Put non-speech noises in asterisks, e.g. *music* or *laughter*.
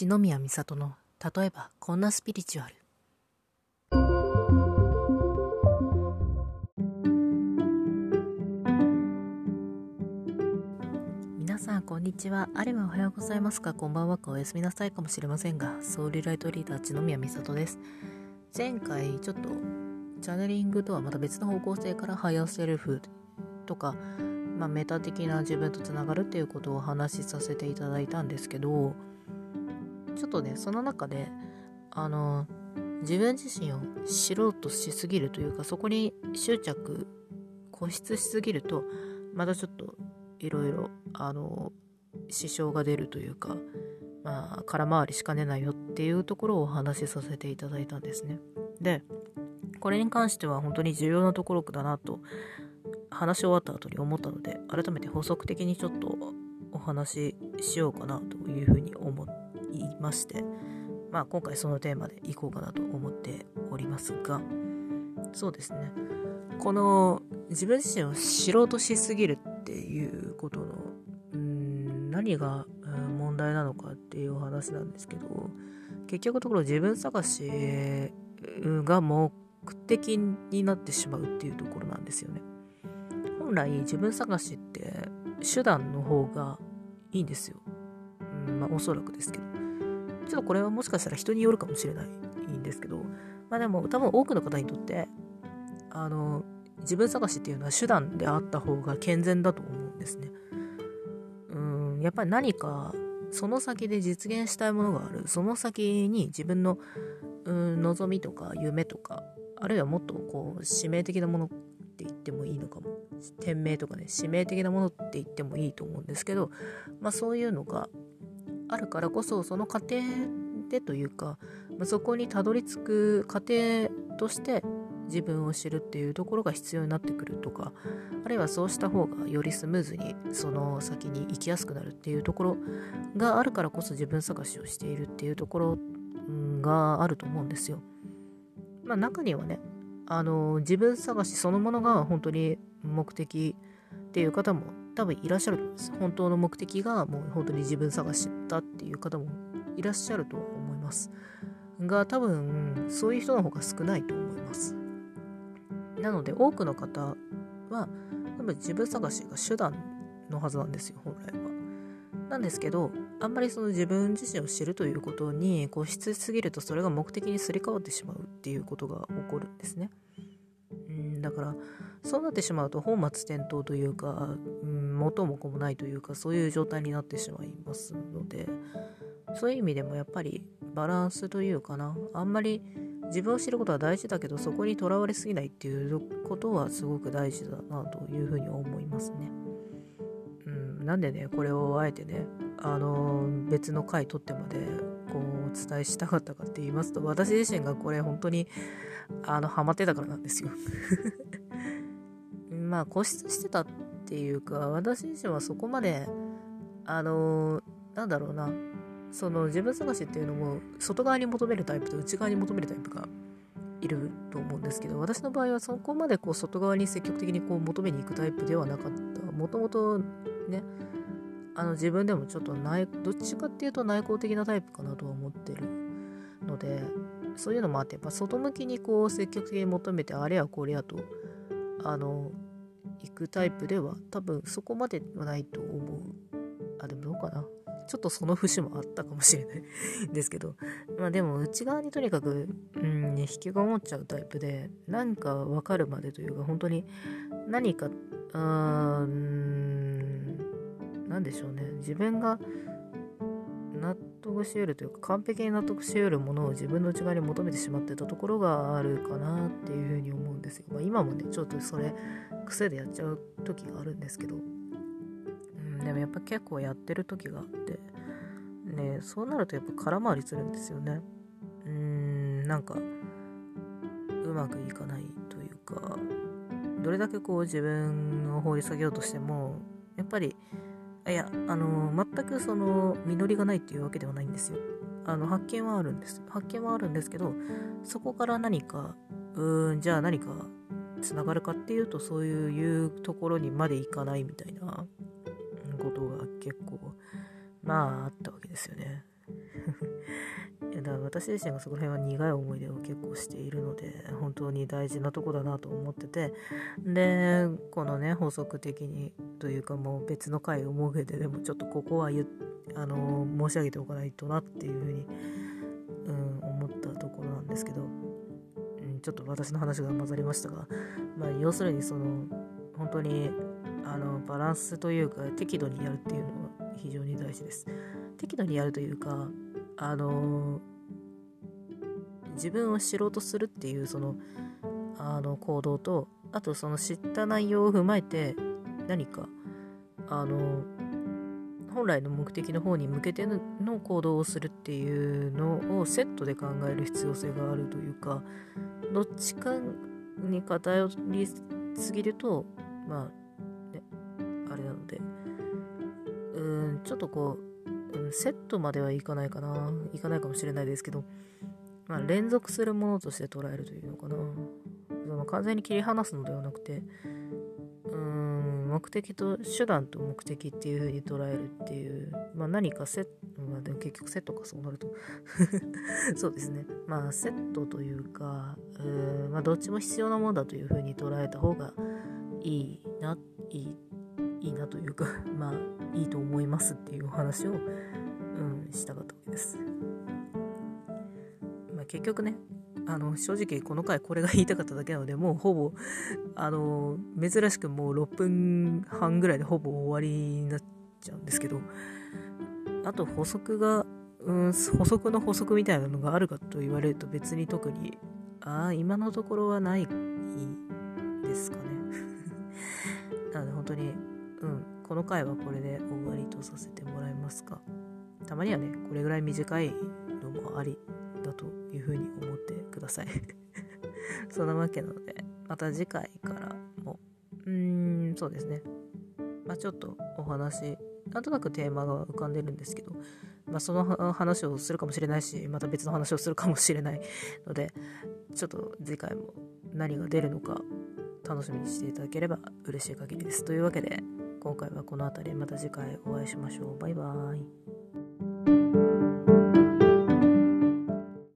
篠宮美里の例えばこんなスピリチュアル。皆さんこんにちは。あればおはようございますかこんばんはかおやすみなさいかもしれませんがソウルライトリーダー篠宮美里です。前回ちょっとチャネリングとはまた別の方向性からハイヤーセルフとかまあ、メタ的な自分とつながるっていうことをお話しさせていただいたんですけどちょっとねその中であの自分自身を知ろうとしすぎるというかそこに執着固執しすぎるとまたちょっといろいろあの支障が出るというかまあ空回りしかねないよっていうところをお話しさせていただいたんですね。でこれに関しては本当に重要なところだなと話し終わった後に思ったので改めて補足的にちょっとお話ししようかなというふうに思っいましてまあ今回そのテーマでいこうかなと思っておりますがそうですねこの自分自身を知ろうとしすぎるっていうことのうん何が問題なのかっていうお話なんですけど結局のところ自分探しが目的になってしまうっていうところなんですよね。本来自分探しって手段の方がいいんですよ。うん、まあおそらくですけど。ちょっとこれはもしかしたら人によるかもしれないんですけど、まあでも多分多くの方にとって、あの、自分探しっていうのは手段であった方が健全だと思うんですね。うん、やっぱり何かその先で実現したいものがある。その先に自分の、うん、望みとか夢とか、あるいはもっとこう、使命的なものって言ってもいいのかも。天命とかね、使命的なものって言ってもいいと思うんですけど、まあそういうのがあるからこそ、その過程でというか、ま、そこにたどり着く過程として自分を知るっていうところが必要になってくるとか、あるいはそうした方がよりスムーズにその先に行きやすくなるっていうところがあるからこそ自分探しをしているっていうところがあると思うんですよ。まあ中にはね、あの自分探しそのものが本当に目的っていう方も多分いらっしゃると思います。本当の目的がもう本当に自分探しだっていう方もいらっしゃるとは思います。が多分そういう人の方が少ないと思います。なので多くの方は多分自分探しが手段のはずなんですよ、本来は。なんですけど、あんまりその自分自身を知るということに固執しすぎるとそれが目的にすり替わってしまうっていうことが起こるんですね。うんだからそうなってしまうと本末転倒というか、ん、元も子もないというかそういう状態になってしまいますのでそういう意味でもやっぱりバランスというかなあんまり自分を知ることは大事だけどそこにとらわれすぎないっていうことはすごく大事だなというふうに思いますね。うん、なんでねこれをあえてねあの別の回取ってまでお伝えしたかったかって言いますと私自身がこれ本当にあのハマってたからなんですよ。*laughs* まあ固執してたっていうか私自身はそこまであのなんだろうなその自分探しっていうのも外側に求めるタイプと内側に求めるタイプがいると思うんですけど私の場合はそこまでこう外側に積極的にこう求めに行くタイプではなかった。もともとねあの自分でもちょっと内どっちかっていうと内向的なタイプかなとは思ってるのでそういうのもあってやっぱ外向きにこう積極的に求めてあれやこれやとあの行くタイプでは多分そこまではないと思う。あでもどうかな。ちょっとその節もあったかもしれない。*laughs* ですけど。まあでも内側にとにかく、うん、引きこもっちゃうタイプで何か分かるまでというか本当に何かうーん何でしょうね自分が納得し得るというか完璧に納得し得るものを自分の内側に求めてしまってたところがあるかなっていうふうに思うんですよ。まあ、今もねちょっとそれ癖でやっちゃう時があるんですけど、うん、でもやっぱ結構やってる時があってねそうなるとやっぱ空回りするんですよね。うーんなんかうまくいかないというかどれだけこう自分を放り下げようとしてもやっぱりいや、あの、全くその、実りがないっていうわけではないんですよ。あの、発見はあるんです。発見はあるんですけど、そこから何か、うーん、じゃあ何かつながるかっていうと、そういうところにまでいかないみたいなことが結構、まあ、あったわけですよね。だから私自身がそこら辺は苦い思い出を結構しているので本当に大事なとこだなと思っててでこのね法則的にというかもう別の回を設けてでもちょっとここは言あの申し上げておかないとなっていうふうに、うん、思ったところなんですけど、うん、ちょっと私の話が混ざりましたが、まあ、要するにその本当にあのバランスというか適度にやるっていうのは非常に大事です。適度にやるというかあの自分を知ろうとするっていうそのあの行動とあとその知った内容を踏まえて何かあの本来の目的の方に向けての行動をするっていうのをセットで考える必要性があるというかどっちかに偏りすぎるとまあねあれなのでうんちょっとこう、セットまではいかないかな。いかないかもしれないですけど、まあ、連続するものとして捉えるというのかな。その完全に切り離すのではなくて、うーん、目的と、手段と目的っていう風に捉えるっていう、まあ何かセット、まあでも結局セットかそうなると *laughs* そうですね。まあセットというか、うん、まあどっちも必要なものだという風に捉えた方がいいな、いいいいなというか *laughs* まあいいと思いますっていうお話を、うん、したかったわけです。まあ、結局ねあの正直この回これが言いたかっただけなのでもうほぼあの珍しくもう6分半ぐらいでほぼ終わりになっちゃうんですけどあと補足が、うん、補足の補足みたいなのがあるかと言われると別に特にああ今のところはないですかね *laughs* なので本当にうん、この回はこれで終わりとさせてもらえますか？たまにはね、これぐらい短いのもありだというふうに思ってください。*laughs* そんなわけなので、また次回からも、うーん、そうですね。まあちょっとお話、なんとなくテーマが浮かんでるんですけど、まあその話をするかもしれないし、また別の話をするかもしれないので、ちょっと次回も何が出るのか楽しみにしていただければ嬉しい限りです。というわけで、今回はこの辺りまた次回お会いしましょう。バイバーイ。